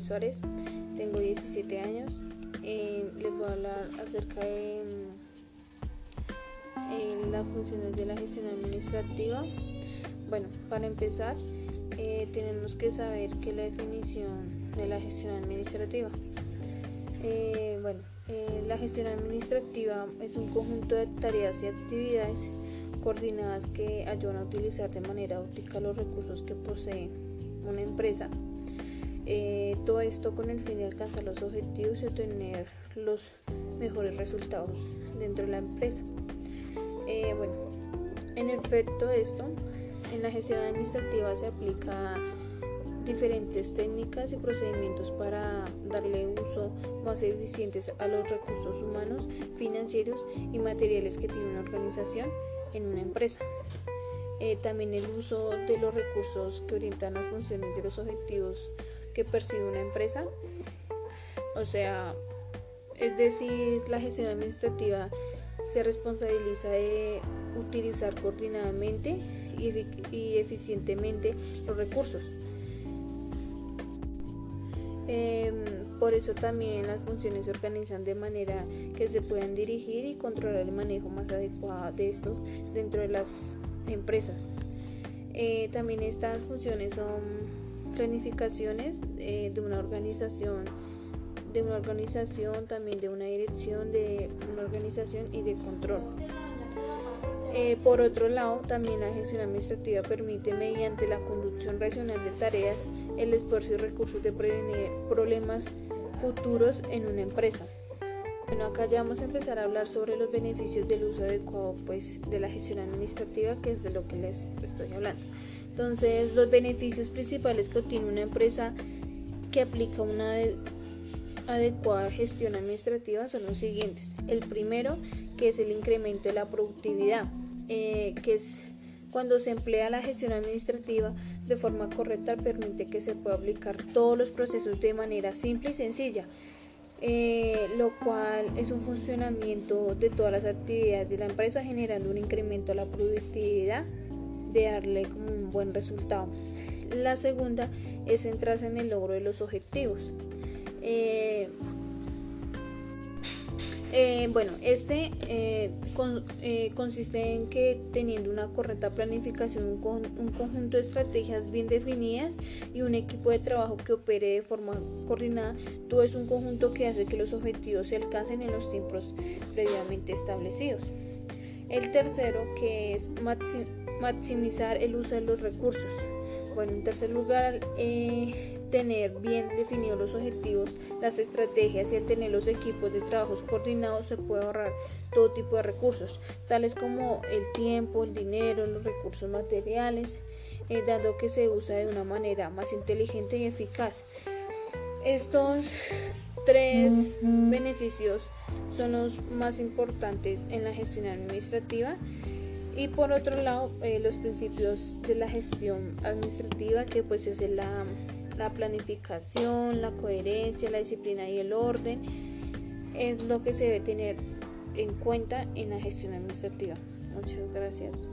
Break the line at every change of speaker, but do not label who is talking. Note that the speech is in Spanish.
Suárez, tengo 17 años. Eh, les voy a hablar acerca de las funciones de la gestión administrativa. Bueno, para empezar, eh, tenemos que saber qué es la definición de la gestión administrativa. Eh, bueno, la gestión administrativa es un conjunto de tareas y actividades coordinadas que ayudan a utilizar de manera óptica los recursos que posee una empresa. Eh, todo esto con el fin de alcanzar los objetivos y obtener los mejores resultados dentro de la empresa. Eh, bueno, en efecto esto, en la gestión administrativa se aplica diferentes técnicas y procedimientos para darle uso más eficientes a los recursos humanos, financieros y materiales que tiene una organización en una empresa. Eh, también el uso de los recursos que orientan las funciones de los objetivos que percibe una empresa. O sea, es decir, la gestión administrativa se responsabiliza de utilizar coordinadamente y, eficientemente los recursos. Em, por eso también las funciones se organizan de manera que se puedan dirigir y controlar el manejo más adecuado de estos dentro de las empresas. Eh, también estas funciones son planificaciones eh, de una organización, de una organización, también de una dirección, de una organización y de control. Eh, por otro lado, también la gestión administrativa permite, mediante la conducción racional de tareas, el esfuerzo y recursos de prevenir problemas futuros en una empresa. Bueno, acá ya vamos a empezar a hablar sobre los beneficios del uso adecuado pues, de la gestión administrativa, que es de lo que les estoy hablando. Entonces, los beneficios principales que obtiene una empresa que aplica una adecuada gestión administrativa son los siguientes. El primero, que es el incremento de la productividad, eh, que es cuando se emplea la gestión administrativa de forma correcta, permite que se pueda aplicar todos los procesos de manera simple y sencilla eh, lo cual es un funcionamiento de todas las actividades de la empresa generando un incremento a la productividad de darle como un buen resultado. La segunda es centrarse en el logro de los objetivos. Eh, bueno, este eh, eh, consiste en que teniendo una correcta planificación, un, conjunto de estrategias bien definidas y un equipo de trabajo que opere de forma coordinada, todo es un conjunto que hace que los objetivos se alcancen en los tiempos previamente establecidos. El tercero, que es maximizar el uso de los recursos. Bueno, en tercer lugar, tener bien definidos los objetivos, las estrategias y al tener los equipos de trabajos coordinados se puede ahorrar todo tipo de recursos, tales como el tiempo, el dinero, los recursos materiales, eh, dado que se usa de una manera más inteligente y eficaz. Estos tres beneficios son los más importantes en la gestión administrativa y por otro lado eh, los principios de la gestión administrativa que pues es la la planificación, la coherencia, la disciplina y el orden es lo que se debe tener en cuenta en la gestión administrativa. Muchas gracias.